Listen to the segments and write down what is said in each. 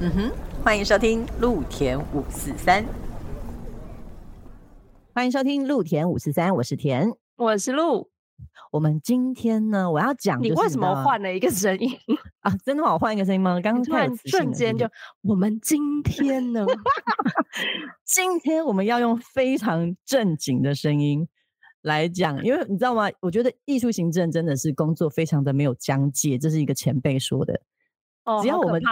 嗯哼，欢迎收听陆田五四三，欢迎收听陆田五四三，我是田，我是陆。我们今天呢，我要讲，你为什么换了一个声音 啊？真的吗？我换一个声音吗？刚刚突然瞬间就，我们今天呢，今天我们要用非常正经的声音来讲，因为你知道吗？我觉得艺术行政真的是工作非常的没有疆界，这是一个前辈说的。只要我们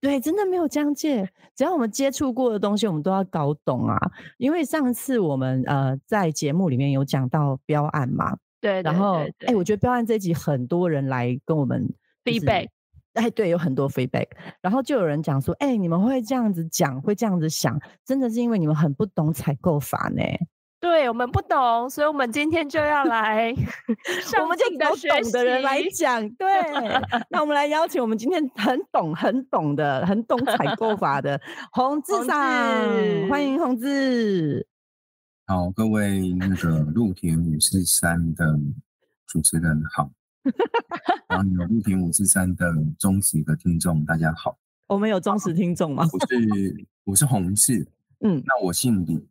对，真的没有疆界。只要我们接触过的东西，我们都要搞懂啊。因为上次我们呃在节目里面有讲到标案嘛，对，然后哎，我觉得标案这集很多人来跟我们 feedback，哎，对，有很多 feedback。然后就有人讲说，哎，你们会这样子讲，会这样子想，真的是因为你们很不懂采购法呢。对我们不懂，所以我们今天就要来，我们就找懂的人来讲。对，那我们来邀请我们今天很懂、很懂的、很懂采购法的 洪志上，欢迎洪志。好，各位那个陆田五四三的主持人好，然后有陆田五四三的忠实的听众大家好。我们有忠实听众吗？我是我是洪志，嗯，那我姓李。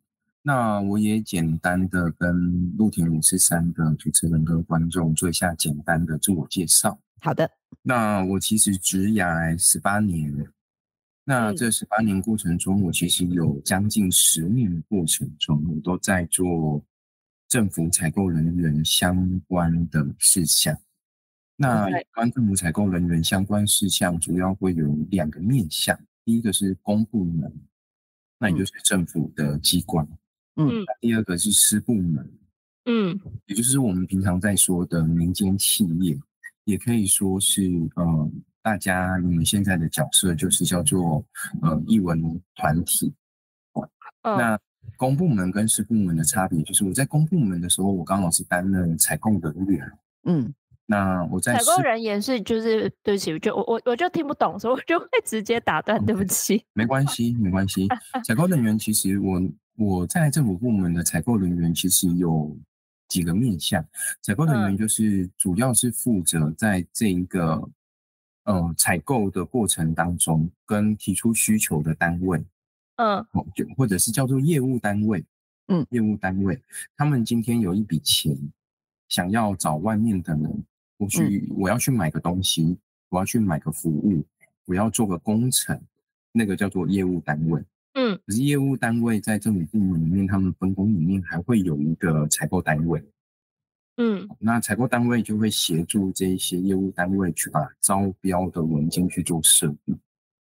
那我也简单的跟陆田五四三的主持人跟观众做一下简单的自我介绍。好的。那我其实职涯十八年，那这十八年过程中，我其实有将近十年的过程中，我都在做政府采购人员相关的事项。那有关政府采购人员相关事项，主要会有两个面向，第一个是公部门，那也就是政府的机关。嗯，第二个是师部门，嗯，也就是我们平常在说的民间企业，也可以说是呃，大家你们现在的角色就是叫做呃艺文团体。那公部门跟私部门的差别，就是我在公部门的时候，我刚好是担任采购人员，嗯，那我在采购人员是就是对不起，就我我我就听不懂，所以我就会直接打断，对不起。没关系，没关系，采购人员其实我。我在政府部门的采购人员其实有几个面向，采购人员就是主要是负责在这一个呃采购的过程当中，跟提出需求的单位，嗯，就或者是叫做业务单位，嗯，业务单位，他们今天有一笔钱，想要找外面的人，我去我要去买个东西，我要去买个服务，我要做个工程，那个叫做业务单位。嗯，可是业务单位在政府部门里面，他们分工里面还会有一个采购单位。嗯，那采购单位就会协助这一些业务单位去把招标的文件去做设计。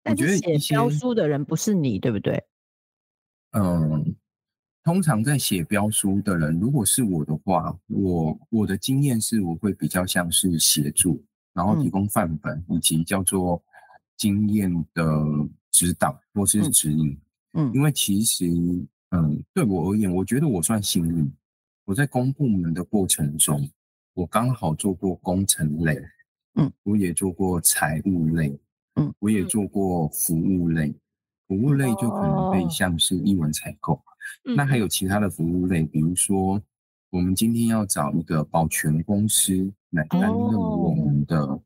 我觉得写标书的人不是你，对不对？嗯，通常在写标书的人，如果是我的话，我我的经验是我会比较像是协助，然后提供范本以及叫做经验的指导或是指引。嗯，因为其实，嗯，对我而言，我觉得我算幸运。我在公部门的过程中，我刚好做过工程类，嗯，我也做过财务类，嗯，我也做过服务类。服务类就可能会像是一文采购，那还有其他的服务类，比如说我们今天要找一个保全公司来担任我们的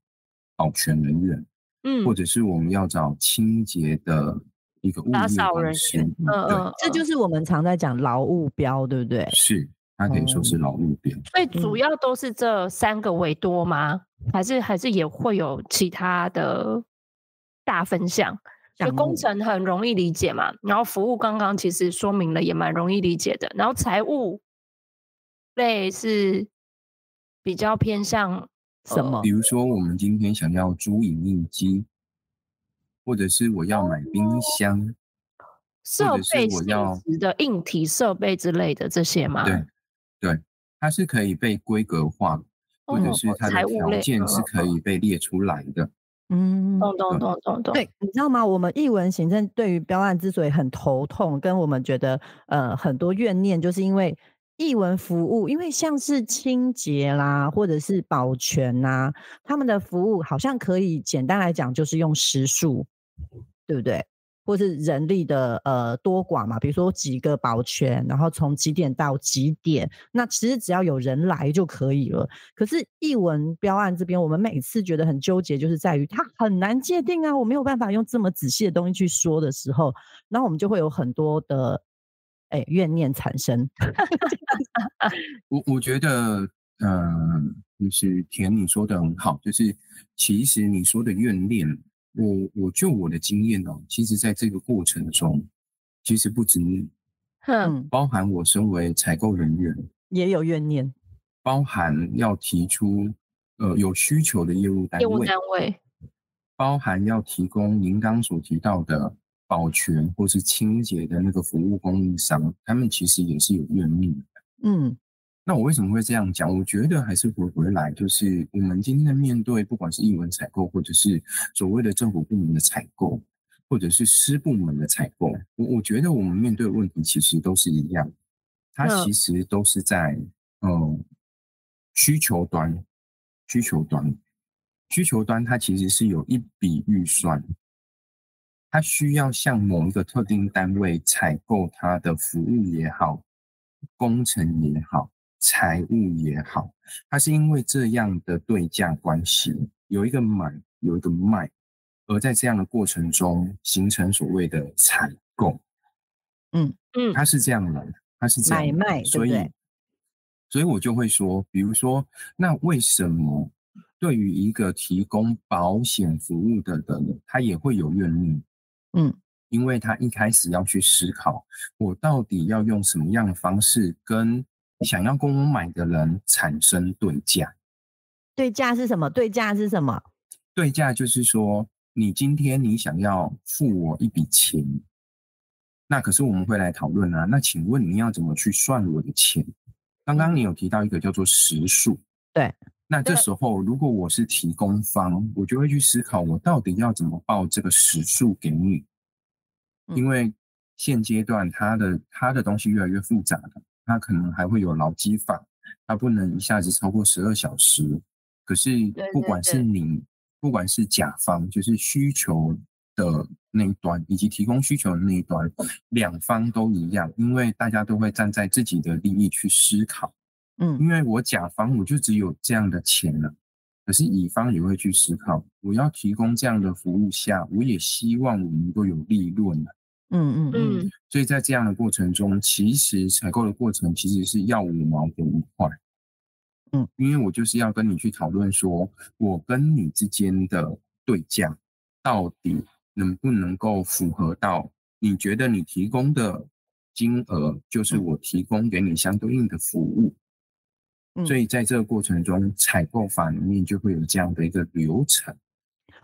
保全人员，嗯，或者是我们要找清洁的。一个打扫人员，嗯嗯，这就是我们常在讲劳务标，对不对？是，它可以说是劳务标。所以主要都是这三个为多吗？还是还是也会有其他的大分项？就工程很容易理解嘛，然后服务刚刚其实说明了也蛮容易理解的，然后财务类是比较偏向什么？比如说我们今天想要租影印机。或者是我要买冰箱，设备我要的硬体设备之类的这些吗？对，对，它是可以被规格化，或者是它的条件是可以被列出来的。嗯，懂懂懂懂懂。对，你知道吗？我们译文行政对于标案之所以很头痛，跟我们觉得呃很多怨念，就是因为译文服务，因为像是清洁啦，或者是保全呐，他们的服务好像可以简单来讲就是用时数。对不对？或是人力的呃多寡嘛，比如说几个保全，然后从几点到几点，那其实只要有人来就可以了。可是译文标案这边，我们每次觉得很纠结，就是在于它很难界定啊，我没有办法用这么仔细的东西去说的时候，然后我们就会有很多的哎怨念产生。我我觉得，嗯，就是田你说的很好，就是其实你说的怨念。我我就我的经验哦，其实在这个过程中，其实不止你，哼，包含我身为采购人员。也有怨念，包含要提出呃有需求的业务单位，业务单位，包含要提供您刚所提到的保全或是清洁的那个服务供应商，他们其实也是有怨念的，嗯。那我为什么会这样讲？我觉得还是回回来，就是我们今天的面对，不管是译文采购，或者是所谓的政府部门的采购，或者是私部门的采购，我我觉得我们面对的问题其实都是一样，它其实都是在嗯需求端，需求端，需求端它其实是有一笔预算，它需要向某一个特定单位采购它的服务也好，工程也好。财务也好，它是因为这样的对价关系，有一个买，有一个卖，而在这样的过程中形成所谓的采购。嗯嗯，它是这样的，它是这样买卖，所以，所以我就会说，比如说，那为什么对于一个提供保险服务的人，他也会有怨念？嗯，因为他一开始要去思考，我到底要用什么样的方式跟。想要跟我买的人产生对价，对价是什么？对价是什么？对价就是说，你今天你想要付我一笔钱，那可是我们会来讨论啊。那请问你要怎么去算我的钱？刚刚你有提到一个叫做时数，对。那这时候如果我是提供方，我就会去思考，我到底要怎么报这个时数给你？因为现阶段它的它的东西越来越复杂了。它可能还会有劳基法，它不能一下子超过十二小时。可是不管是你，不管是甲方，就是需求的那一端，以及提供需求的那一端，两方都一样，因为大家都会站在自己的利益去思考。嗯，因为我甲方我就只有这样的钱了，可是乙方也会去思考，我要提供这样的服务下，我也希望我能够有利润了。嗯嗯嗯，所以在这样的过程中，其实采购的过程其实是要五毛给一块，嗯，因为我就是要跟你去讨论说，我跟你之间的对价到底能不能够符合到你觉得你提供的金额就是我提供给你相对应的服务，所以在这个过程中，采购法里面就会有这样的一个流程。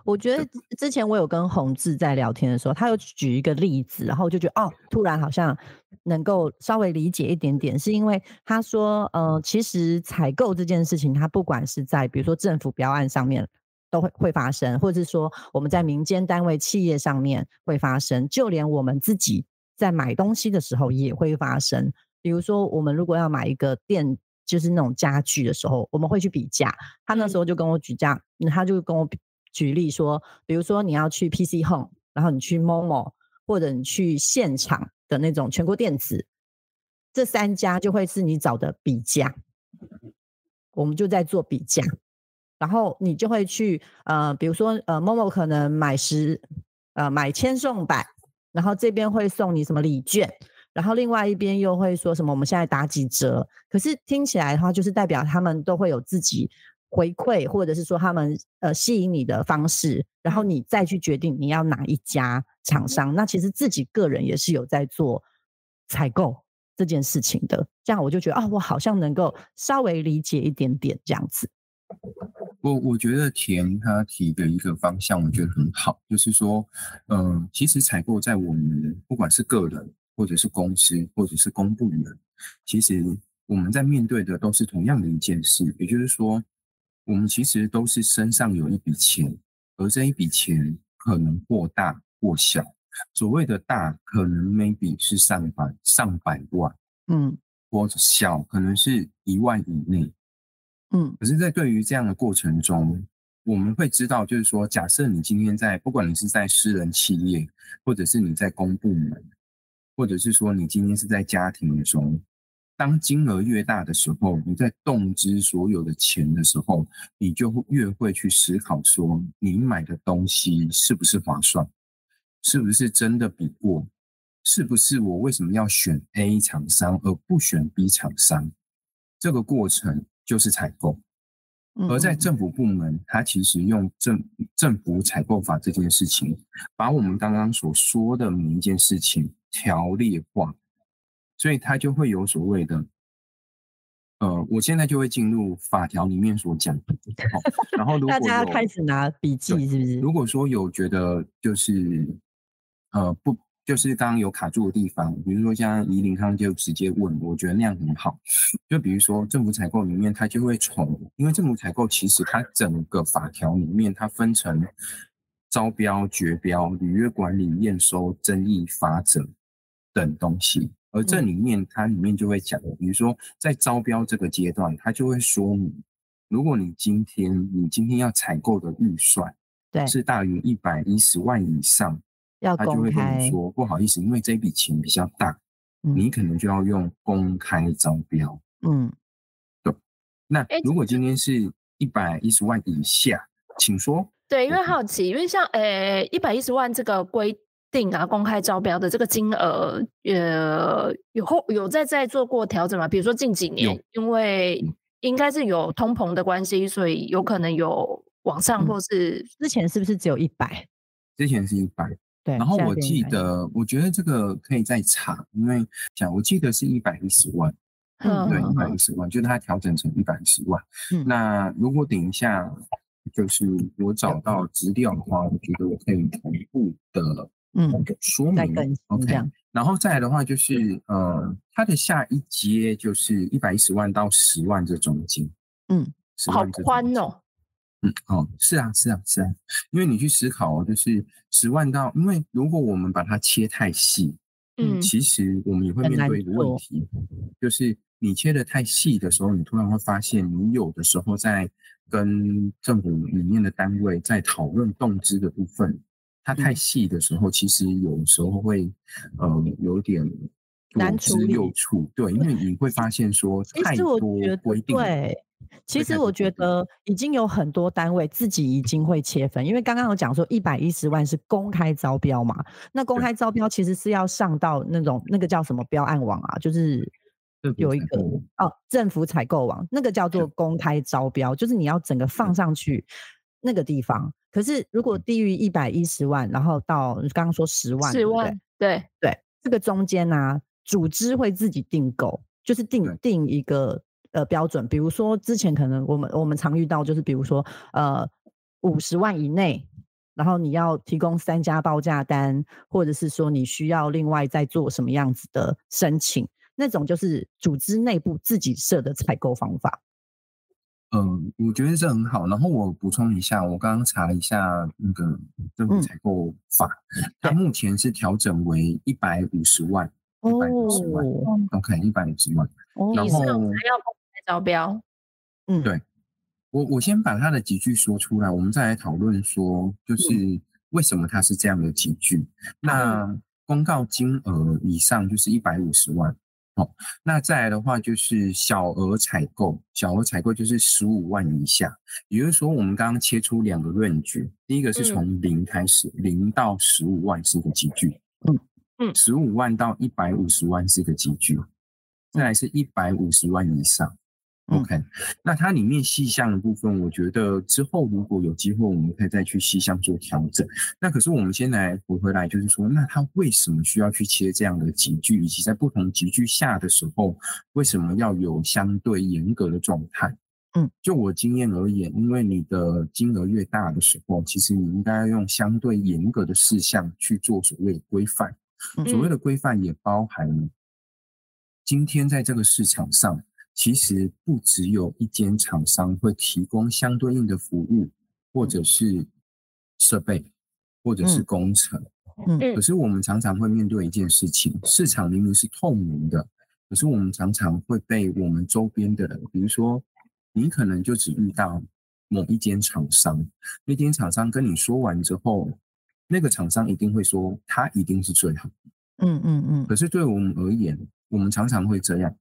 我觉得之前我有跟洪志在聊天的时候，他有举一个例子，然后我就觉得哦，突然好像能够稍微理解一点点，是因为他说，呃，其实采购这件事情，它不管是在比如说政府标案上面都会会发生，或者是说我们在民间单位企业上面会发生，就连我们自己在买东西的时候也会发生。比如说，我们如果要买一个电，就是那种家具的时候，我们会去比价。他那时候就跟我举价，他就跟我比。举例说，比如说你要去 PC Home，然后你去 Momo，或者你去现场的那种全国电子，这三家就会是你找的比价。我们就在做比价，然后你就会去呃，比如说呃，Momo 可能买十呃买千送百，然后这边会送你什么礼券，然后另外一边又会说什么我们现在打几折。可是听起来的话，就是代表他们都会有自己。回馈，或者是说他们呃吸引你的方式，然后你再去决定你要哪一家厂商。那其实自己个人也是有在做采购这件事情的。这样我就觉得啊，我好像能够稍微理解一点点这样子。我我觉得田他提的一个方向，我觉得很好，就是说，嗯，其实采购在我们不管是个人，或者是公司，或者是公部门，其实我们在面对的都是同样的一件事，也就是说。我们其实都是身上有一笔钱，而这一笔钱可能或大或小。所谓的大，可能 maybe 是上百上百万，嗯，或者小，可能是一万以内，嗯。可是，在对于这样的过程中，我们会知道，就是说，假设你今天在，不管你是在私人企业，或者是你在公部门，或者是说你今天是在家庭中，当金额越大的时候，你在动之所有的钱的时候，你就越会去思考说，你买的东西是不是划算，是不是真的比过，是不是我为什么要选 A 厂商而不选 B 厂商？这个过程就是采购。而在政府部门，它其实用政政府采购法这件事情，把我们刚刚所说的每一件事情条列化，所以它就会有所谓的，呃，我现在就会进入法条里面所讲的，然后如 果大家开始拿笔记，是不是？如果说有觉得就是，呃，不。就是刚刚有卡住的地方，比如说像宜林康就直接问，我觉得那样很好。就比如说政府采购里面，它就会从，因为政府采购其实它整个法条里面，它分成招标、绝标、履约管理、验收、争议、法则等东西。而这里面它里面就会讲，比如说在招标这个阶段，它就会说明，如果你今天你今天要采购的预算对是大于一百一十万以上。他就会跟你说不好意思，因为这笔钱比较大，你可能就要用公开招标。嗯，对。那如果今天是一百一十万以下，请说。对，因为好奇，因为像呃一百一十万这个规定啊，公开招标的这个金额，呃，有后有在在做过调整吗？比如说近几年，因为应该是有通膨的关系，所以有可能有往上，或是之前是不是只有一百？之前是一百。对，然后我记得，我觉得这个可以再查，因为讲我记得是一百一十万，嗯，对，一百一十万，就是它调整成一百一十万。嗯，那如果等一下就是我找到资料的话，我觉得我可以同步的，嗯，说明。OK，然后再来的话就是，呃，它的下一阶就是一百一十万到十万这中间，嗯，好宽哦。嗯，哦，是啊，是啊，是啊，因为你去思考，就是十万到，因为如果我们把它切太细，嗯，其实我们也会面对一个问题，就是你切的太细的时候，你突然会发现，你有的时候在跟政府里面的单位在讨论动资的部分，它太细的时候，其实有时候会，呃，有点左支右绌，对，因为你会发现说太多规定。对其实我觉得已经有很多单位自己已经会切分，因为刚刚有讲说一百一十万是公开招标嘛，那公开招标其实是要上到那种那个叫什么标案网啊，就是有一个哦政府采购网，那个叫做公开招标，就是你要整个放上去那个地方。可是如果低于一百一十万，然后到刚刚说十万，十万，对对，这个中间呢，组织会自己订购，就是定定一个。呃，标准，比如说之前可能我们我们常遇到就是，比如说呃五十万以内，然后你要提供三家报价单，或者是说你需要另外再做什么样子的申请，那种就是组织内部自己设的采购方法。嗯，我觉得这很好。然后我补充一下，我刚刚查了一下那个政府采购法，它目前是调整为一百五十万，一百五十万，OK，一百五十万，然后还要公开。招标，嗯，对我，我先把它的几句说出来，我们再来讨论说，就是为什么它是这样的几句。那公告金额以上就是一百五十万，好，那再来的话就是小额采购，小额采购就是十五万以下。也就是说，我们刚刚切出两个论据，第一个是从零开始，零到十五万是个集聚，嗯嗯，十五万到一百五十万是个集聚，再来是一百五十万以上。OK，那它里面细项的部分，我觉得之后如果有机会，我们可以再去细项做调整。那可是我们先来回回来，就是说，那它为什么需要去切这样的集聚，以及在不同集聚下的时候，为什么要有相对严格的状态？嗯，就我经验而言，因为你的金额越大的时候，其实你应该要用相对严格的事项去做所谓的规范。所谓的规范也包含今天在这个市场上。其实不只有一间厂商会提供相对应的服务，或者是设备，或者是工程。嗯，可是我们常常会面对一件事情：市场明明是透明的，可是我们常常会被我们周边的人，比如说你可能就只遇到某一间厂商，那间厂商跟你说完之后，那个厂商一定会说他一定是最好的。嗯嗯嗯，可是对我们而言，我们常常会这样，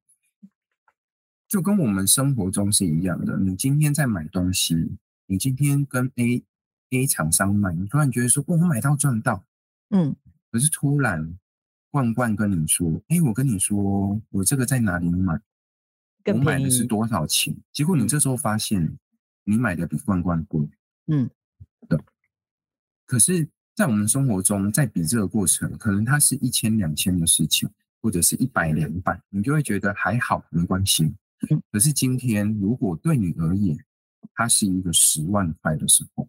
就跟我们生活中是一样的。你今天在买东西，你今天跟 A A 厂商买，你突然觉得说，哦，我买到赚到，嗯，可是突然罐罐跟你说，哎，我跟你说，我这个在哪里买？我买的是多少钱？结果你这时候发现，你买的比罐罐贵。嗯，对。可是，在我们生活中，在比这个过程，可能它是一千两千的事情，或者是一百两百，你就会觉得还好，没关系嗯。可是今天，如果对你而言，它是一个十万块的时候，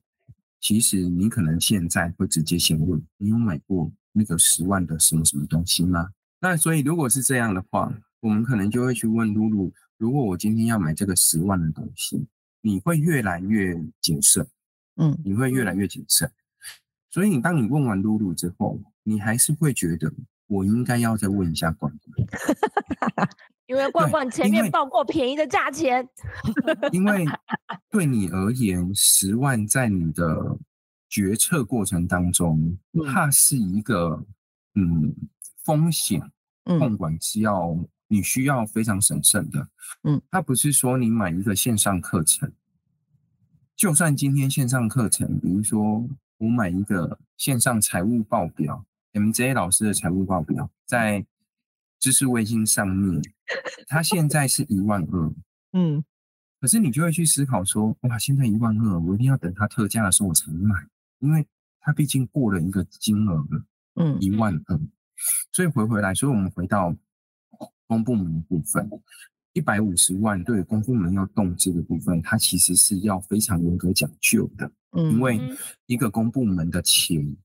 其实你可能现在会直接先问：你有买过那个十万的什么什么东西吗？那所以，如果是这样的话，我们可能就会去问露露：如果我今天要买这个十万的东西，你会越来越谨慎，嗯你会越来越谨慎。所以你当你问完露露之后，你还是会觉得我应该要再问一下管管，因为罐对罐前面报过便宜的价钱，因为 对你而言，十万在你的决策过程当中嗯，它是一个嗯风险控嗯管是要你需要非常审慎的。嗯，它不是说你买一个线上课程，就算今天线上课程，比如说我买一个线上财务报表，MJ 老师的财务报表，在知识卫星上面，它现在是一万二。嗯。可是你就会去思考说，哇，现在一万二，我一定要等它特价的时候我才买，因为它毕竟过了一个金额了，嗯。一万二。所以回回来，所以我们回到公部门的部分，一百五十万对公部门要动这个部分，它其实是要非常严格讲究的，嗯，因为嗯一个公部门的钱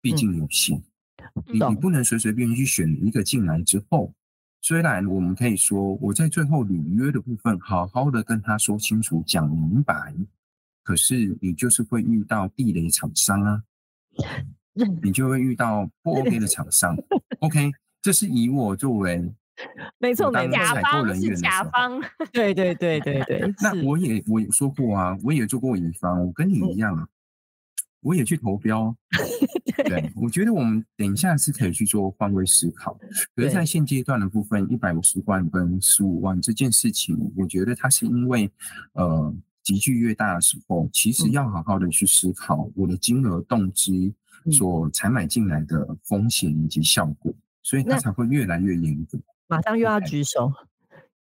毕竟有限，你你不能随随便便去选一个进来之后，虽然我们可以说我在最后履约的部分好好的跟他说清楚讲明白，可是你就是会遇到地雷厂商啊，你就会遇到不 OK 的厂商。OK，这是以我作为 没错没错甲采购方是人员甲方，对对对对对，那我也我有说过啊，我也做过乙方，我跟你一样啊，我也去投标。对，我觉得我们等一下是可以去做换位思考。可是，在现阶段的部分，一百五十万跟十五万这件事情，我觉得它是因为呃集聚越大的时候，其实嗯要好好的去思考我的金额动机嗯所采买进来的风险以及效果，所以它才会越来越严格。马上又要举手。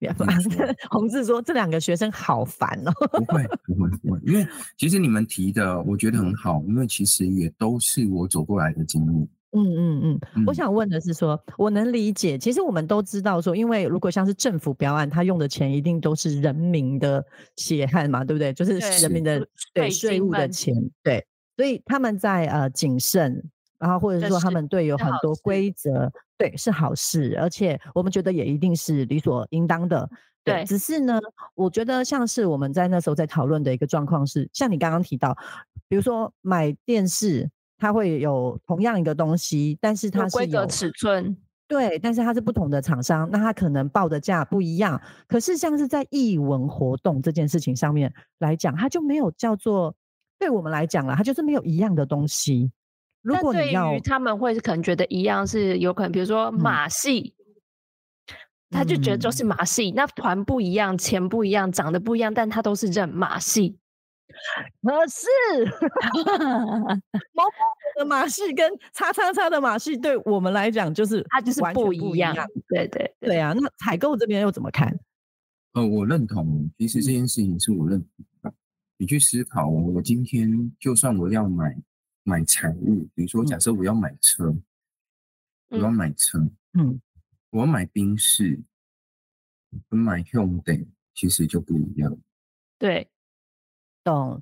你 说洪志说：“这两个学生好烦哦。不会，不会，不会，因为其实你们提的，我觉得很好，因为其实也都是我走过来的经历。”嗯嗯嗯，我嗯想问的是说，我能理解，其实我们都知道说，因为如果像是政府标案，他用的钱一定都是人民的血汗嘛，对不对？就是人民的对税税务的钱，对，所以他们在呃谨慎，然后或者是说他是们对有很多规则，对是好事，而且我们觉得也一定是理所应当的。对只是呢，我觉得像是我们在那时候在讨论的一个状况是，像你刚刚提到，比如说买电视，它会有同样一个东西，但是它是有规格尺寸，对，但是它是不同的厂商，那它可能报的价不一样。可是像是在艺文活动这件事情上面来讲，它就没有叫做对我们来讲啦，它就是没有一样的东西。如但对于他们会可能觉得一样是有可能，比如说嗯马戏，他就觉得就嗯是马戏，那团不一样，钱不一样，长得不一样，但他都是认马戏。可是毛毛虫的马戏跟叉叉叉的马戏，对我们来讲就是它就是不一一样。对对对，对啊，那采购这边又怎么看？呃，我认同，其实这件事情是我认同的。你去思考，我今天就算我要买买财物，比如说假设我要买车，我要嗯买车，嗯，我要买宾士，跟买 Hyundai 其实就不一样。对，懂。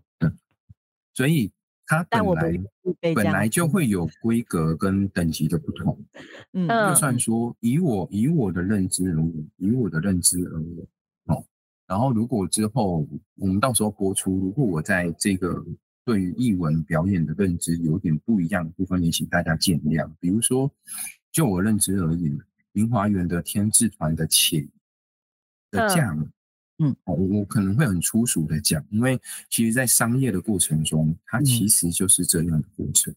所以它本来本来就子会有规格跟等级的不同。嗯嗯就算说以我以我的认知而言，以我的认知而言，哦，然后如果之后我们到时候播出，如果我在这个对于译文表演的认知有点不一样的部分，也请大家见谅。比如说，就我认知而言，明华园的天智团的钱的嗯价码，嗯，我我可能会很粗俗的讲，因为其实在商业的过程中，它其实就是这样的过程。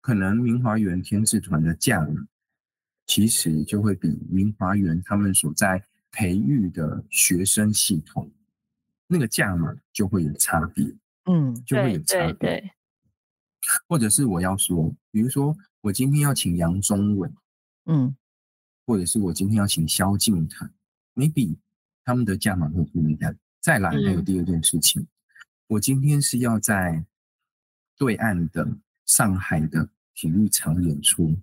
可能明华园天字团的价码，其实就会比明华园他们所在培育的学生系统那个价码就会有差别，嗯，就会有差别。对对，或者是我要说，比如说我今天要请杨宗纬，嗯或者是我今天要请萧敬腾，maybe 他们的价码会不一样。再来，还有嗯第二件事情，我今天是要在对岸的上海的体育场演出，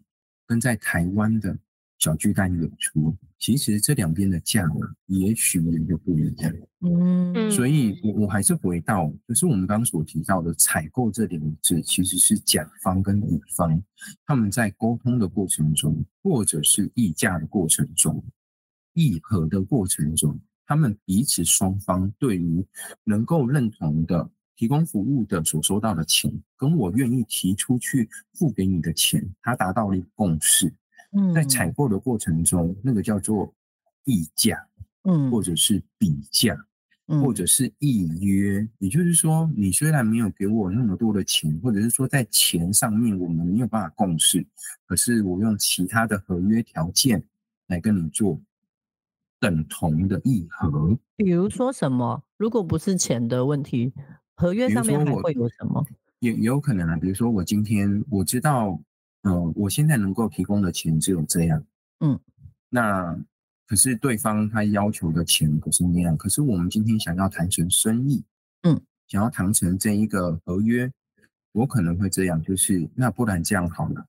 跟在台湾的小巨蛋演出，其实这两边的价格也许也就不一样。嗯嗯所以我我还是回到，就是我们刚刚所提到的采购这两个字，其实是甲方跟乙方他们在沟通的过程中，或者是议价的过程中、议和的过程中，他们彼此双方对于能够认同的提供服务的所收到的钱，跟我愿意提出去付给你的钱，它达到了一个共识。嗯在采购的过程中，那个叫做议价，嗯或者是比价。嗯或者是预约，也就是说，你虽然没有给我那么多的钱，或者是说在钱上面我们没有办法共识，可是我用其他的合约条件来跟你做等同的议和。比如说什么？如果不是钱的问题，合约上面还会有什么？也也有可能啊，比如说我今天我知道，嗯、我现在能够提供的钱只有这样，嗯，那可是对方他要求的钱不是那样，可是我们今天想要谈成生意，嗯，想要谈成这一个合约，我可能会这样，就是那不然这样好了，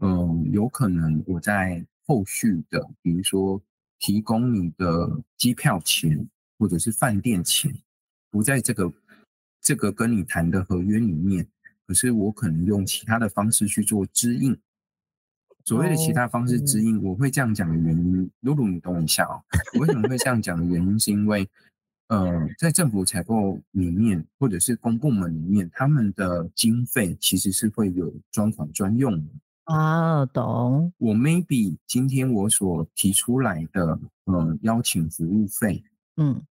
嗯，有可能我在后续的，比如说提供你的机票钱或者是饭店钱，不在这个这个跟你谈的合约里面，可是我可能用其他的方式去做支应。所谓的其他方式支应，我会这样讲的原因，露露你懂一下哦。我为什么会这样讲的原因，是因为，呃，在政府采购里面，或者是公部门里面，他们的经费其实是会有专款专用的。啊，懂。我 maybe 今天我所提出来的，呃，邀请服务费，嗯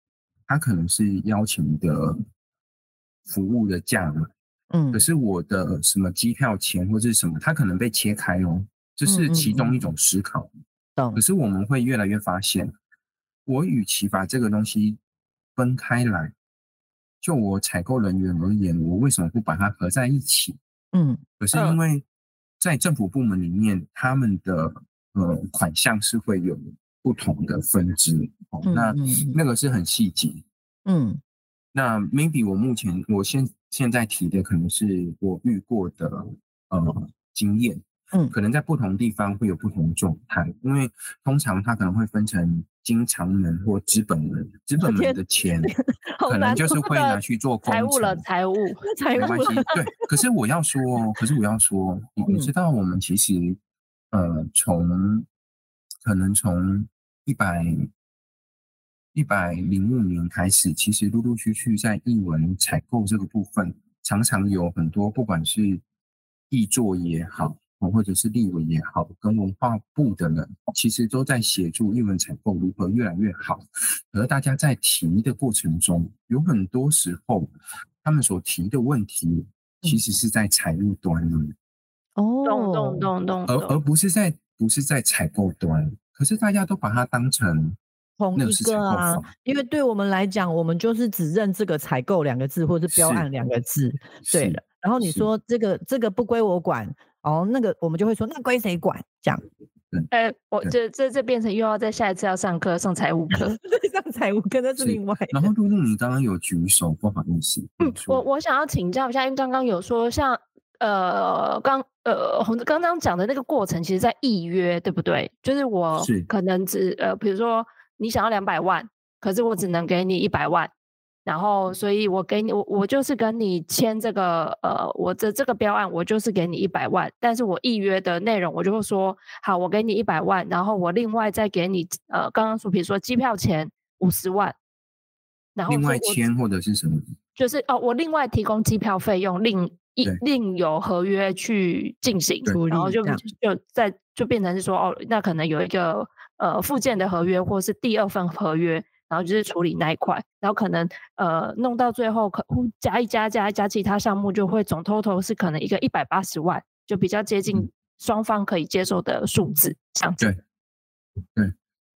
它可能是邀请的服务的价码，嗯可是我的什么机票钱或者是什么，它可能被切开哦，这是其中一种思考。懂可。是我们会越来越发现，我与其把这个东西分开来，就我采购人员而言，我为什么不把它合在一起？嗯可是因为在政府部门里面，他们的呃款项是会有不同的分支，哦，嗯那那个是很细节。嗯那 maybe 我目前我现现在提的可能是我遇过的呃经验，嗯。可能在不同地方会有不同状态，因为通常它可能会分成经常门或资本门，资 本门的 钱可能就是会拿去做工财务了，财务，财务没关系，对。可是我要说哦，可是我要说，你你嗯。知道我们其实呃从可能从一百一百零五年开始，其实陆陆续续在译文采购这个部分，常常有很多不管是译作也好，哦或者是立文也好，跟文化部的人，其实都在协助译文采购如何越来越好。而大家在提的过程中，有很多时候他们所提的问题，其实是在财务端的，哦，懂懂懂懂而而，不是在不是在采购端。可是大家都把它当成同一那个啊，因为对我们来讲，我们就是只认这个采购两个字，或是标案两个字，对的。然后你是说这个这个不归我管，哦，那个我们就会说那归谁管？这样哎，我对这这这变成又要在下一次要上课 上财务课。上财务课那是是另外然后露露，你刚刚有举手，不好意思，嗯我我想要请教一下，因为刚刚有说像呃刚呃红刚刚讲的那个过程，其实在预约对不对？就是我可能只呃，比如说你想要两百万，可是我只能给你一百万。然后，所以我给你，我我就是跟你签这个，呃，我的这个标案，我就是给你一百万，但是我预约的内容，我就会说，好，我给你一百万，然后我另外再给你，呃，刚刚说，比如说机票钱五十万，然后另外签或者是什么？就是哦，我另外提供机票费用，另一另有合约去进行，然后就就在就变成是说哦，那可能有一个呃附件的合约，或是第二份合约，然然后就是处理那一块，然后可能呃弄到最后可加一加加一加其他项目就会总 total 是可能一个一百八十万，就比较接近双方可以接受的数字，这样子。对，对。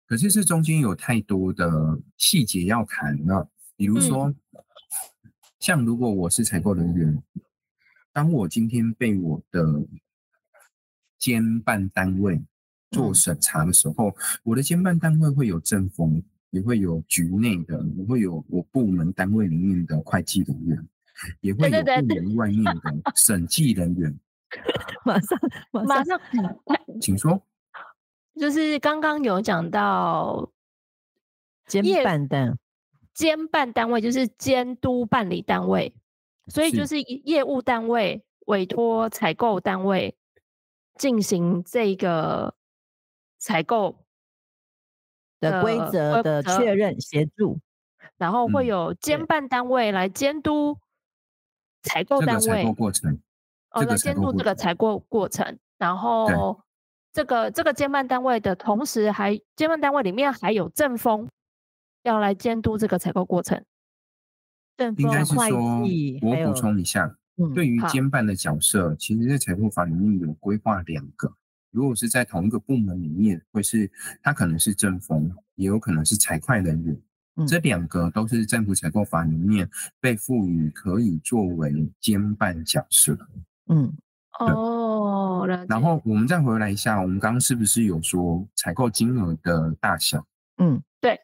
可是这中间有太多的细节要谈了，比如说，像如果我是采购人员，当我今天被我的监办单位做审查的时候，我的监办单位会有政风，也会有局内的，也会有我部门单位里面的会计人员，也会有部门外面的 审计人员。马上，马上，请说。就是刚刚有讲到监办单，监办单位就是监督办理单位，所以就是业务单位委托采购单位进行这个采购的规则的确认协助，然后会有监办单位来监督采购单位过程，哦，来监督这个采购过程，然后。这个这个监办单位的同时，还监办单位里面还有正风，要来监督这个采购过程。正应该是说，我补充一下，对于监办的角色，其实在采购法里面有规划两个。如果是在同一个部门里面，会是他可能是政风，也有可能是财会人员。这两个都是政府采购法里面被赋予可以作为监办角色。嗯。哦，然后我们再回来一下，我们刚刚是不是有说采购金额的大小？嗯，对。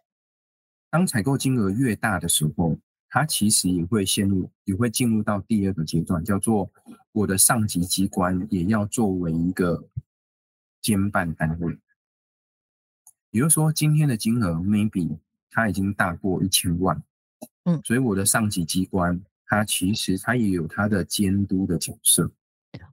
当采购金额越大的时候，它其实也会陷入，也会进入到第二个阶段，叫做我的上级机关也要作为一个监办单位。也就是说，今天的金额 maybe 它已经大过一千万，嗯，所以我的上级机关它其实它也有它的监督的角色。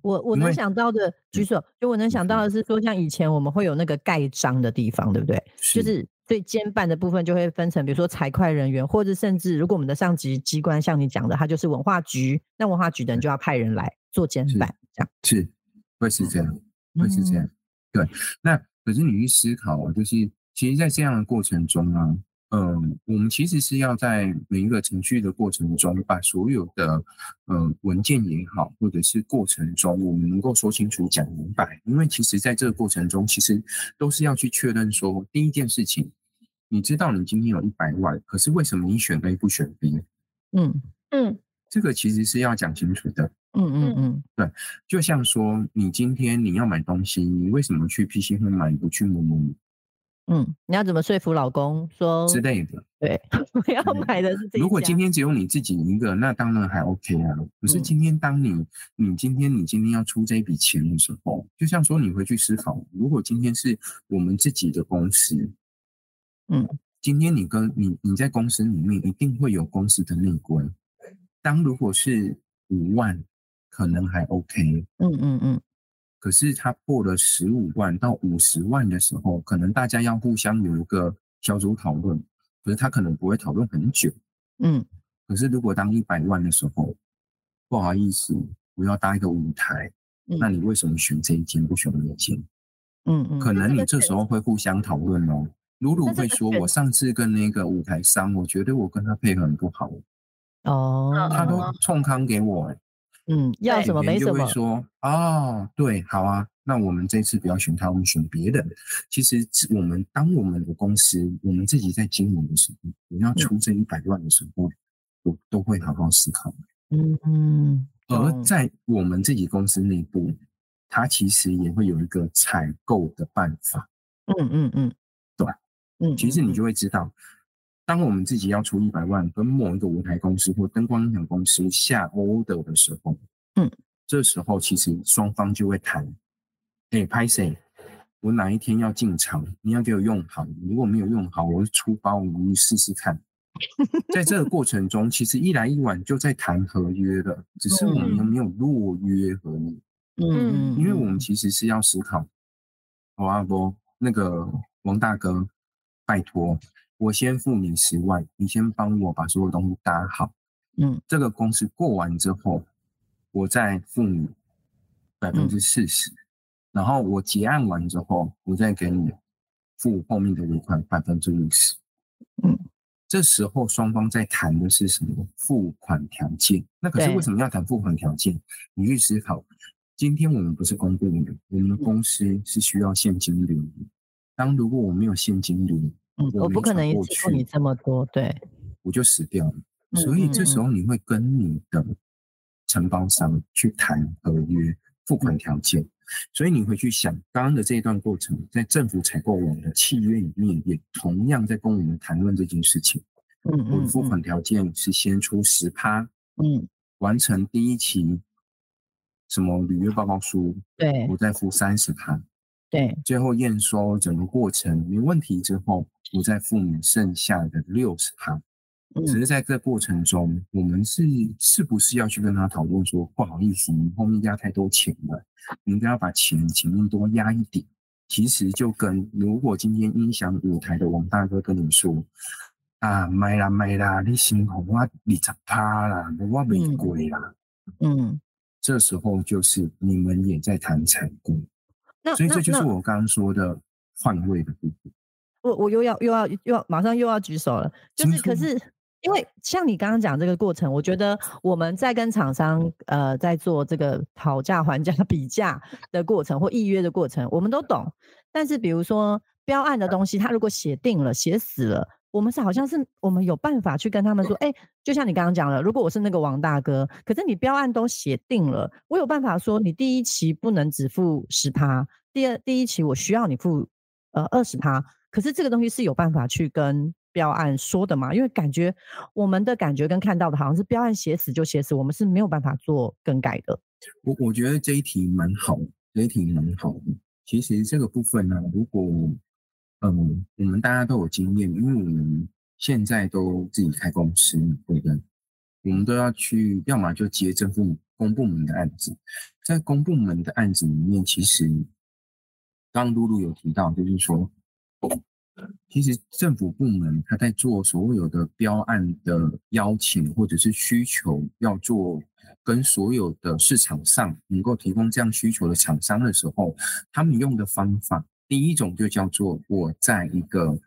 我我能想到的举手，就我能想到的是说，像以前我们会有那个盖章的地方，对不对？就是对监办的部分就会分成，比如说财会人员，或者甚至如果我们的上级机关像你讲的，它就是文化局，那文化局的人就要派人来做监办，这样是会是这样，会是这样。对，那可是你去思考，就是其实，在这样的过程中啊。嗯，我们其实是要在每一个程序的过程中，把所有的嗯文件也好，或者是过程中，我们能够说清楚、讲明白。因为其实在这个过程中，其实都是要去确认说，第一件事情，你知道你今天有一百万，可是为什么你选 A 不选 B？嗯嗯，这个其实是要讲清楚的。嗯嗯嗯，对，就像说你今天你要买东西，你为什么去 PC 会买，不去某某某？嗯，你要怎么说服老公说之类的？对，我要买的是这。如果今天只有你自己一个，那当然还 OK 啊。可是今天当你你今天你今天要出这笔钱的时候，就像说你回去思考，如果今天是我们自己的公司，嗯，今天你跟你你在公司里面一定会有公司的内规。当如果是五万，可能还 OK。嗯嗯嗯。可是他破了十五万到五十万的时候，可能大家要互相有一个小组讨论，可是他可能不会讨论很久。嗯，可是如果当一百万的时候，不好意思，我要搭一个舞台，那你为什么选这一间不选那间？嗯嗯，可能你这时候会互相讨论哦。露露会说，我上次跟那个舞台商，我觉得我跟他配合很不好。哦，他都冲康给我。嗯，要什么没什么。就会说哦，对，好啊，那我们这次不要选他，我们选别的。其实，我们当我们的公司，我们自己在经营的时候，你要出这一百万的时候，我都会好好思考。嗯嗯。而在我们自己公司内部，它其实也会有一个采购的办法。嗯嗯嗯，对，嗯，其实你就会知道。当我们自己要出一百万跟某一个舞台公司或灯光音响公司下 order 的时候，嗯，这时候其实双方就会谈，哎，拍谁？我哪一天要进场？你要给我用好，如果没有用好，我出包，我们试试看。在这个过程中，其实一来一往就在谈合约了，只是我们有没有落约而已。嗯，因为我们其实是要思考，好阿波，那个王大哥，拜托。我先付你十万，你先帮我把所有东西搭好。嗯，这个公司过完之后，我再付你百分之四十，然后我结案完之后，我再给你付后面的尾款百分之五十。嗯，这时候双方在谈的是什么付款条件？那可是对为什么要谈付款条件？你去思考，今天我们不是公部门，我们的公司是需要现金流的。当如果我没有现金流，嗯，我不可能转过一次付你这么多，对，我就死掉了。嗯所以这时嗯候你会跟你的承包商去谈合约付款条件。所以你回去想刚刚的这一段过程，在政府采购网的契约里面，也同样在跟我们谈论这件事情。嗯嗯我的付款条件是先出十趴，嗯，完成第一期什么履约报告书，对我再付三十趴，对，最后验收整个过程没问题之后，我再付你剩下的六十趴。只嗯。是在这过程中，我们是是不是要去跟他讨论说，不好意思，你后面压太多钱了，你应该要把钱前面多压一点。其实就跟如果今天音响舞台的王大哥跟你说，啊，买啦买啦，你辛苦我二十趴啦，我没贵啦，嗯，这时候就是你们也在谈采购，那所以这就是我刚刚说的换位的部分。我我又要又要又要马上又要举手了，就是可是因为像你刚刚讲这个过程，我觉得我们在跟厂商呃在做这个讨价还价、比价的过程或预约的过程，我们都懂。但是比如说标案的东西，它如果写定了、写死了，我们是好像是我们有办法去跟他们说，哎，就像你刚刚讲了，如果我是那个王大哥，可是你标案都写定了，我有办法说你第一期不能只付十趴，第二第一期我需要你付呃二十趴，可是这个东西是有办法去跟标案说的嘛？因为感觉我们的感觉跟看到的好像是标案写死就写死，我们是没有办法做更改的。我我觉得这一题蛮好的，这一题蛮好的。其实这个部分呢，如果嗯我们大家都有经验，因为我们现在都自己开公司，对不对？我们都要去，要么就接政府公部门的案子，在公部门的案子里面，其实刚刚露露有提到，就是说，其实政府部门他在做所有的标案的邀请或者是需求，要做跟所有的市场上能够提供这样需求的厂商的时候，他们用的方法，第一种就叫做我在一个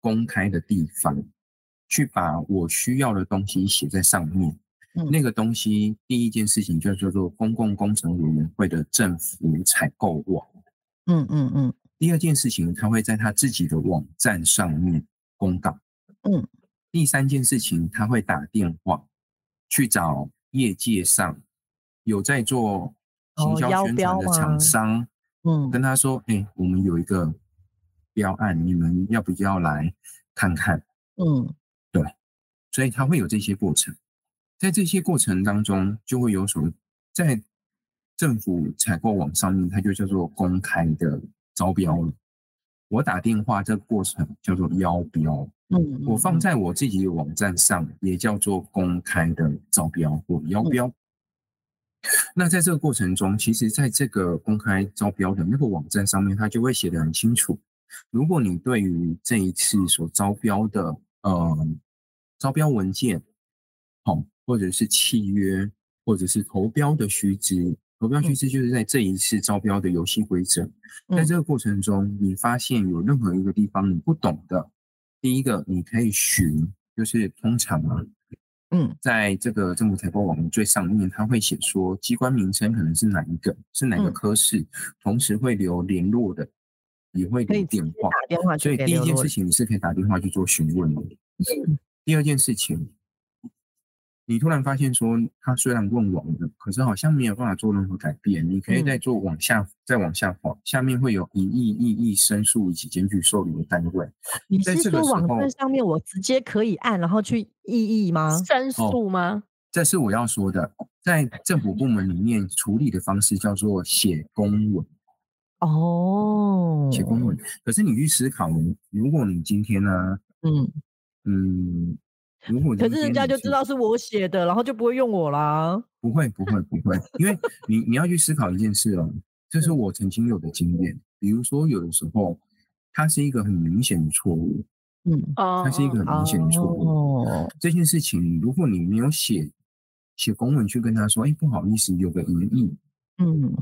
公开的地方，去把我需要的东西写在上面。嗯那个东西第一件事情就叫做公共工程委员会的政府采购网。嗯嗯嗯第二件事情，他会在他自己的网站上面公告。嗯。第三件事情，他会打电话去找业界上有在做行哦销宣传的厂吗商，嗯跟他说：“哎、我们有一个标案，你们要不要来看看嗯？”对所以他会有这些过程，在这些过程当中，就会有所在政府采购网上面，它就叫做公开的招标了。我打电话这个过程叫做邀标，嗯，我放在我自己的网站上也叫做公开的招标或邀标。那在这个过程中，其实在这个公开招标的那个网站上面，它就会写得很清楚。如果你对于这一次所招标的呃招标文件，好、或者是契约，或者是投标的须知，投标须知就是在这一次招标的游戏规则。在嗯这个过程中，你发现有任何一个地方你不懂的，第一个你可以询，就是通常啊，嗯在这个政府采购网的最上面，它会写说机关名称可能是哪一个，是哪个嗯科室，同时会留联络的，也会可以直留电话。电话所以第一件事情你是可以打电话去做询问的。第二件事情，你突然发现说，他虽然问完了，可是好像没有办法做任何改变。你可以嗯再做往下，再往下滑，下面会有一亿、异议申诉以及检举受理的单位。你是在这个网站上面我直接可以按，然后去异议吗？申诉吗？这是我要说的，在政府部门里面处理的方式叫做写公文。哦，写公文，可是你去思考，如果你今天呢、嗯，嗯，可是人家就知道是我写的，然后就不会用我啦。不会，不会，不会，因为你你要去思考一件事哦，这是我曾经有的经验。比如说，有的时候它是一个很明显的错误，嗯，哦，它是一个很明显的错误。哦，这件事情，如果你没有写写公文去跟他说，哎，不好意思，有个疑义，嗯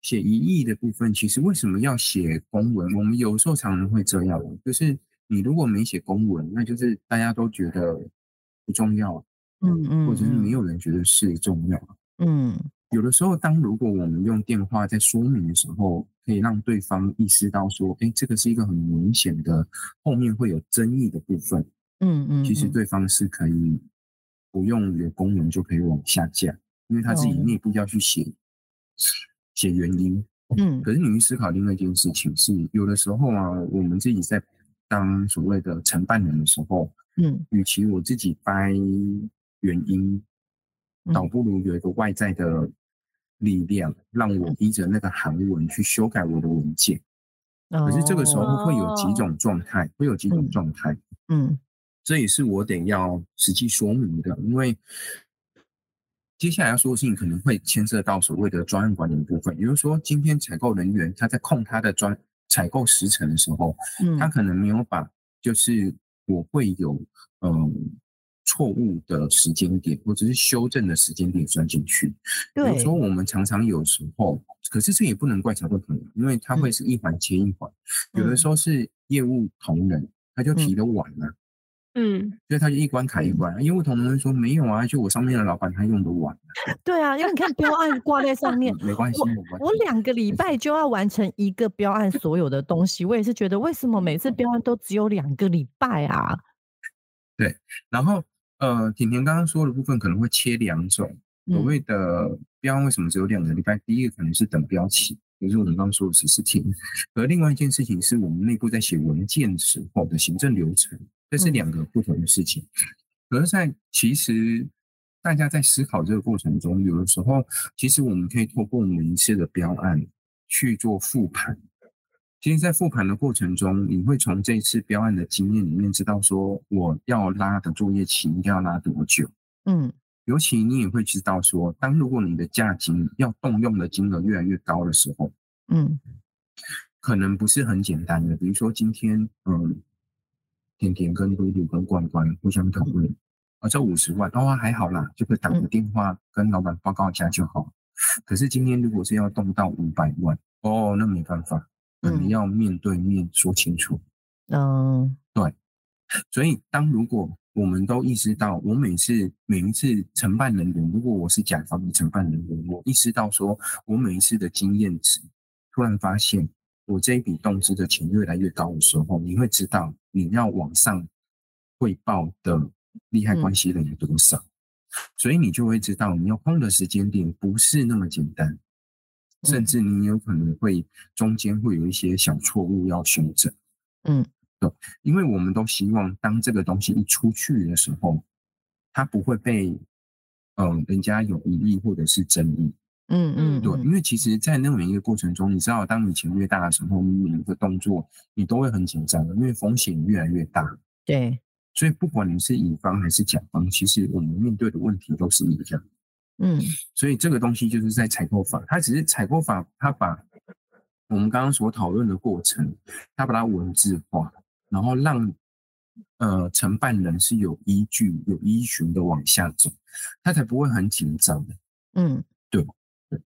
写疑义的部分，其实为什么要写公文？我们有时候常常会这样，就是你如果没写公文，那就是大家都觉得不重要，嗯嗯，或者是没有人觉得是重要。嗯有的时候，当如果我们用电话在说明的时候，可以让对方意识到说，哎，这个是一个很明显的后面会有争议的部分。嗯嗯，其实对方是可以不用有公文就可以往下降，因为他自己哦内部要去写写原因。嗯可是你去思考另外一件事情是，有的时候啊，我们自己在当所谓的承办人的时候，嗯。与其我自己掰原因，嗯。倒不如有一个外在的力量，让我依着那个韩文去修改我的文件。可是这个时候会有几种状态，会有几种状态，嗯。这也是我得要实际说明的，因为接下来要说的事情可能会牵涉到所谓的专案管理的部分，也就是说，今天采购人员他在控他的专采购时程的时候，嗯，他可能没有把就是我会有嗯错误的时间点或者是修正的时间点算进去。比如对。说我们常常有时候，可是这也不能怪采购同仁，因为他会是一环接一环，有的嗯。时候是业务同仁他就提的晚了。嗯，所以他就一关卡一关，因为同仁说没有啊，就我上面的老板他用的晚，对啊，因为你看标案挂在上面，没关系，没关系。我两个礼拜就要完成一个标案所有的东西，我也是觉得为什么每次标案都只有两个礼拜啊？对然后呃，甜甜刚刚说的部分可能会切两种，所嗯谓的标案为什么只有两个礼拜？第一个可能是等标期，也就是我们刚刚说的十四天，而另外一件事情是我们内部在写文件时候的行政流程，这是嗯两个不同的事情。可是，在其实大家在思考这个过程中，有的时候其实我们可以透过每一次的标案去做复盘。其实，在复盘的过程中，你会从这一次标案的经验里面知道，说我要拉的作业期应该要拉多久。嗯尤其你也会知道说，当如果你的价金要动用的金额越来越高的时候，嗯可能不是很简单的。比如说今天，嗯，甜甜跟嘟嘟跟罐罐互相讨论，啊，这五十万哦还好啦，就可以打个电话跟老板报告一下就好。可是今天如果是要动到五百万，哦，那没办法，可能嗯要面对面说清楚。嗯对所以，当如果我们都意识到，我每次每一次承办人员，如果我是甲方的承办人员，我意识到说我每一次的经验值，突然发现我这一笔动资的钱越来越高的时候，你会知道你要往上汇报的利害关系人有多少，所以你就会知道你要空的时间点不是那么简单，甚至你有可能会中间会有一些小错误要修正。嗯对因为我们都希望，当这个东西一出去的时候，它不会被嗯、呃人家有疑义或者是争议。嗯嗯，对，因为其实，在那么一个过程中，你知道，当你钱越大的时候，你每一个动作你都会很紧张的，因为风险越来越大。对，所以，不管你是乙方还是甲方，其实我们面对的问题都是一样。嗯所以，这个东西就是在采购法，它只是采购法，它把我们刚刚所讨论的过程，它把它文字化，然后让呃承办人是有依据、有依循的往下走，他才不会很紧张。嗯，对。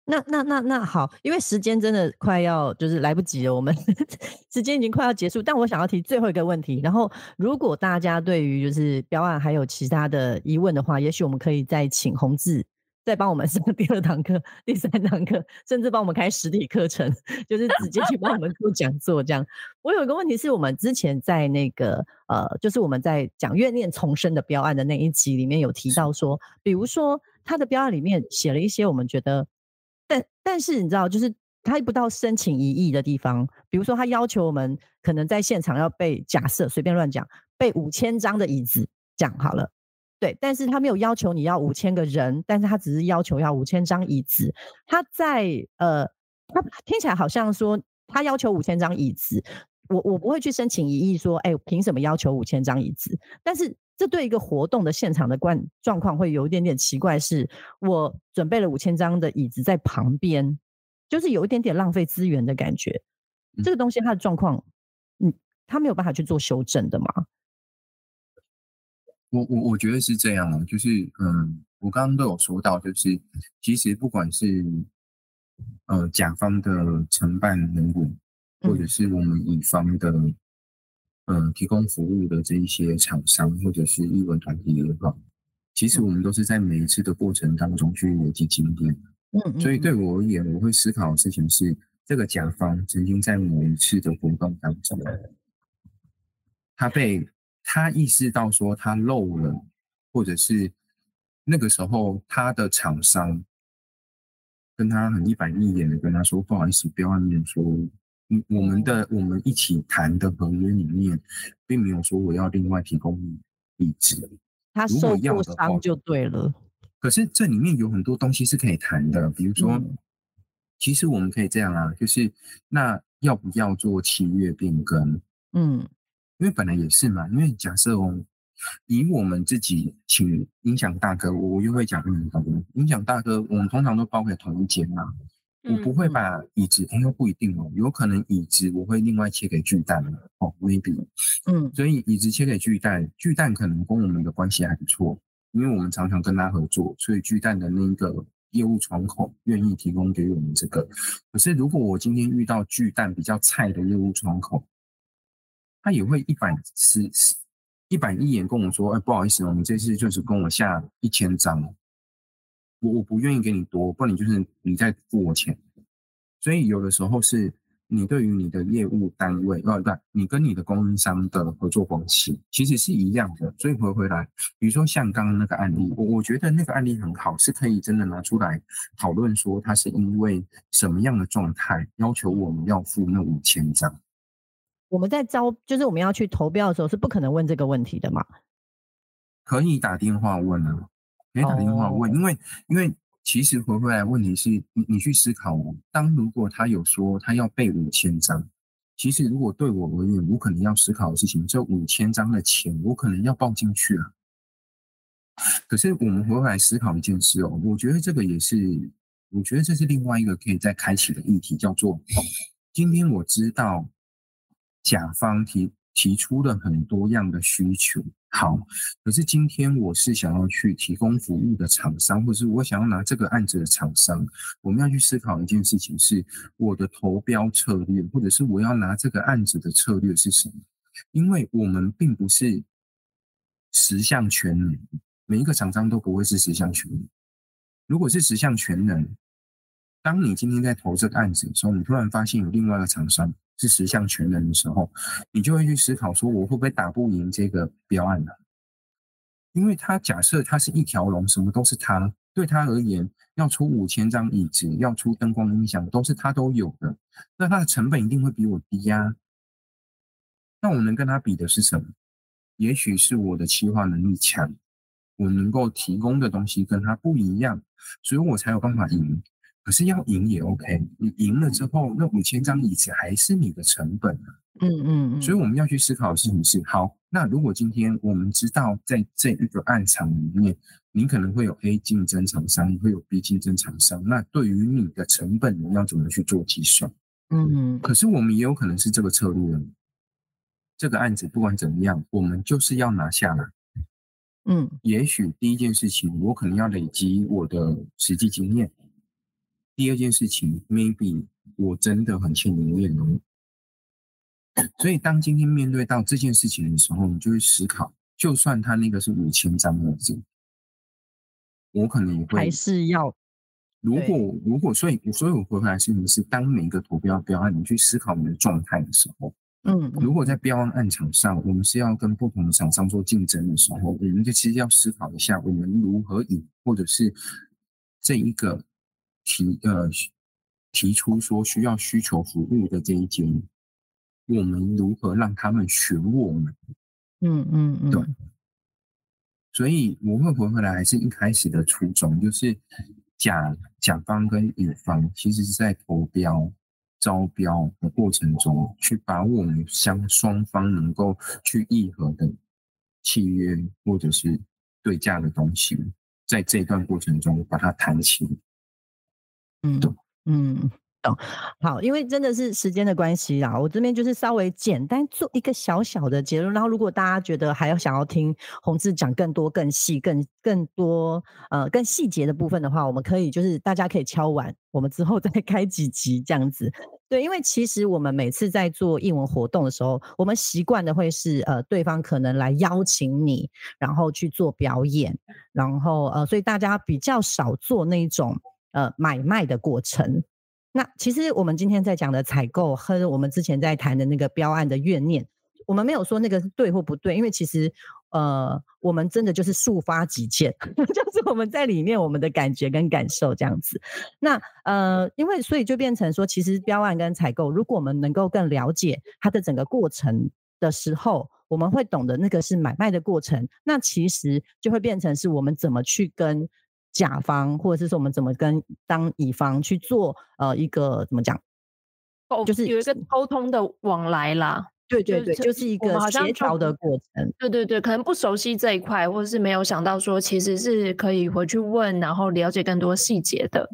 那那那那好，因为时间真的快要就是来不及了，我们 时间已经快要结束。但我想要提最后一个问题，然后如果大家对于就是标案还有其他的疑问的话，也许我们可以再请洪志再帮我们 上第二堂课、第三堂课，甚至帮我们开实体课程，就是直接去帮我们做讲座这样。我有一个问题是我们之前在那个呃，就是我们在讲怨念重生的标案的那一集里面有提到说，比如说他的标案里面写了一些我们觉得。但但是你知道，就是他不到申请一亿的地方，比如说他要求我们可能在现场要备假设随便乱讲备五千张的椅子，讲好了，对，但是他没有要求你要五千个人，但是他只是要求要五千张椅子。他在呃，他听起来好像说他要求五千张椅子，我我不会去申请一亿说，哎，凭什么要求五千张椅子？但是这对一个活动的现场的状状况会有一点点奇怪，是我准备了五千张的椅子在旁边，就是有一点点浪费资源的感觉。这个东西它的状况，嗯，他没有办法去做修正的嘛？我我我觉得是这样啊，就是嗯，我刚刚都有说到，就是其实不管是呃甲方的承办人员，或者是我们乙方的嗯提供服务的这一些厂商或者是艺文团体也好，其实我们都是在每一次的过程当中去累积经验。嗯，所以对我而言，我会思考的事情是，这个甲方曾经在某一次的活动当中，他被他意识到说他漏了，或者是那个时候他的厂商跟他很一板一眼的跟他说，不好意思，不要外面说，嗯，我们的我们一起谈的合约里面，并没有说我要另外提供椅子，他如果受过伤就对了。可是这里面有很多东西是可以谈的，比如说，嗯其实我们可以这样啊，就是那要不要做契约变更？嗯因为本来也是嘛，因为假设哦，以我们自己请音响大哥，我我又会讲音响大哥，音响大哥我们通常都包给同一间嘛，我不会嗯把椅子，哎、又不一定哦，有可能椅子我会另外切给巨蛋的哦，maybe，嗯。所以椅子切给巨蛋，巨蛋可能跟我们的关系还不错，因为我们常常跟他合作，所以巨蛋的那个业务窗口愿意提供给我们这个。可是如果我今天遇到巨蛋比较菜的业务窗口，他也会一板是是一板一眼跟我说，哎，不好意思哦，你这次就是跟我下一千张，我我不愿意给你多，不然你就是你在付我钱。所以有的时候是你对于你的业务单位，呃，不，你跟你的供应商的合作关系其实是一样的。所以回回来，比如说像刚刚那个案例，我我觉得那个案例很好，是可以真的拿出来讨论说，他是因为什么样的状态要求我们要付那五千张。我们在招，就是我们要去投标的时候，是不可能问这个问题的嘛？可以打电话问啊，可以打电话问，因为因为其实回回来问题是你你去思考哦，当如果他有说他要备五千张，其实如果对我而言，我可能要思考的事情，这五千张的钱我可能要报进去啊。可是我们回来思考一件事哦，我觉得这个也是，我觉得这是另外一个可以再开启的议题，叫做今天我知道甲方提提出了很多样的需求，好，可是今天我是想要去提供服务的厂商，或者是我想要拿这个案子的厂商，我们要去思考一件事情是我的投标策略，或者是我要拿这个案子的策略是什么？因为我们并不是十项全能，每一个厂商都不会是十项全能。如果是十项全能，当你今天在投这个案子的时候，你突然发现有另外一个厂商是十项全能的时候，你就会去思考说，我会不会打不赢这个标案呢、因为他假设他是一条龙，什么都是他，对他而言，要出五千张椅子，要出灯光音响，都是他都有的，那他的成本一定会比我低呀、那我能跟他比的是什么？也许是我的企划能力强，我能够提供的东西跟他不一样，所以我才有办法赢。可是要赢也 OK，你赢了之后，那五千张椅子还是你的成本啊。嗯嗯嗯，所以我们要去思考的事情是：好，那如果今天我们知道在这一个暗场里面，你可能会有 A 竞争厂商，你会有 B 竞争厂商，那对于你的成本，你要怎么去做计算？嗯可是我们也有可能是这个策略，这个案子不管怎么样，我们就是要拿下来。嗯也许第一件事情，我可能要累积我的实际经验；第二件事情，maybe 我真的很欠营业哦。所以，当今天面对到这件事情的时候，你就会思考，就算他那个是五千张的纸，我可能也会还是要如果如果，所以所以我回来的事情是，当每一个投标标案，你去思考你的状态的时候，嗯如果在标案案场上，我们是要跟不同的厂商做竞争的时候，我们就其实要思考一下，我们如何以或者是这一个提呃提出说需要需求服务的这一间，我们如何让他们选我们？嗯嗯嗯，对所以我会回回来，还是一开始的初衷，就是甲甲方跟乙方其实是在投标、招标的过程中，去把我们相双方能够去议和的契约或者是对价的东西，在这段过程中把它谈清。嗯懂嗯，懂。好，因为真的是时间的关系啦，我这边就是稍微简单做一个小小的结论。然后，如果大家觉得还要想要听洪志讲更多、更细、更更多呃更细节的部分的话，我们可以就是大家可以敲完，我们之后再开几集这样子。对，因为其实我们每次在做译文活动的时候，我们习惯的会是呃，对方可能来邀请你，然后去做表演，然后呃，所以大家比较少做那种呃买卖的过程。那其实我们今天在讲的采购和我们之前在谈的那个标案的怨念，我们没有说那个是对或不对，因为其实呃，我们真的就是抒发己见，就是我们在里面我们的感觉跟感受这样子。那呃，因为所以就变成说，其实标案跟采购，如果我们能够更了解它的整个过程的时候，我们会懂得那个是买卖的过程，那其实就会变成是我们怎么去跟。甲方，或者是说我们怎么跟当乙方去做呃一个怎么讲，就是有一个沟通的往来啦。对对对，就是一个协调的过程。对对对，可能不熟悉这一块，或者是没有想到说其实是可以回去问，然后了解更多细节的。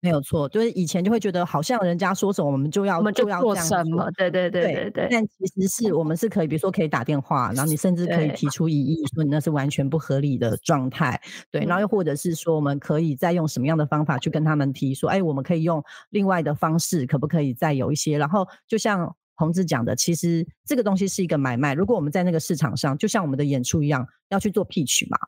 没有错，就是以前就会觉得好像人家说什么，我们就要我们就要做什么，对对对对对。但其实是我们是可以，比如说可以打电话，然后你甚至可以提出异议，说你那是完全不合理的状态，对。然后又或者是说，我们可以再用什么样的方法去跟他们提说，哎，我们可以用另外的方式，可不可以再有一些？然后就像洪志讲的，其实这个东西是一个买卖。如果我们在那个市场上，就像我们的演出一样，要去做 pitch 嘛。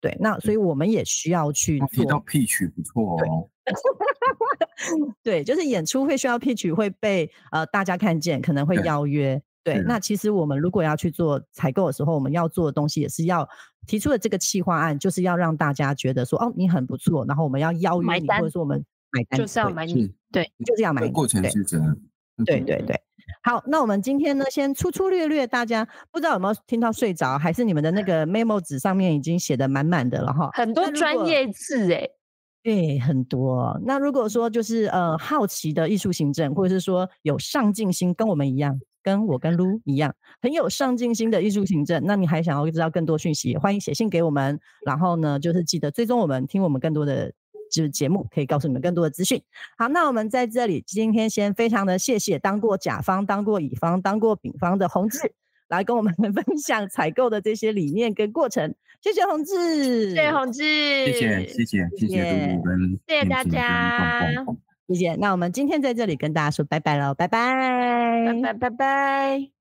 对，那所以我们也需要去做。提到 pitch 不错哦。对，就是演出会需要 pitch 会被呃大家看见，可能会邀约。对，那其实我们如果要去做采购的时候，我们要做的东西也是要提出的这个企划案，就是要让大家觉得说哦你很不错，然后我们要邀约你，或者说我们买单就是要买你，对，就是要买。过程是这样。对对对。好，那我们今天呢，先粗粗略略，大家不知道有没有听到睡着，还是你们的那个 memo 纸上面已经写的满满的了哈？很多专业字哎，对，很多。那如果说就是呃好奇的艺术行政，或者是说有上进心，跟我们一样，跟我跟 Lu 一样，很有上进心的艺术行政，那你还想要知道更多讯息，欢迎写信给我们。然后呢，就是记得追踪我们，听我们更多的。就是节目可以告诉你们更多的资讯。好，那我们在这里今天先非常的谢谢当过甲方、当过乙方、当过丙方的宏志，来跟我们 分享采购的这些理念跟过程。谢谢宏志，谢谢宏志，谢谢谢谢谢谢杜杜跟谢谢大家，谢谢。那我们今天在这里跟大家说拜拜喽，拜拜，拜拜拜拜。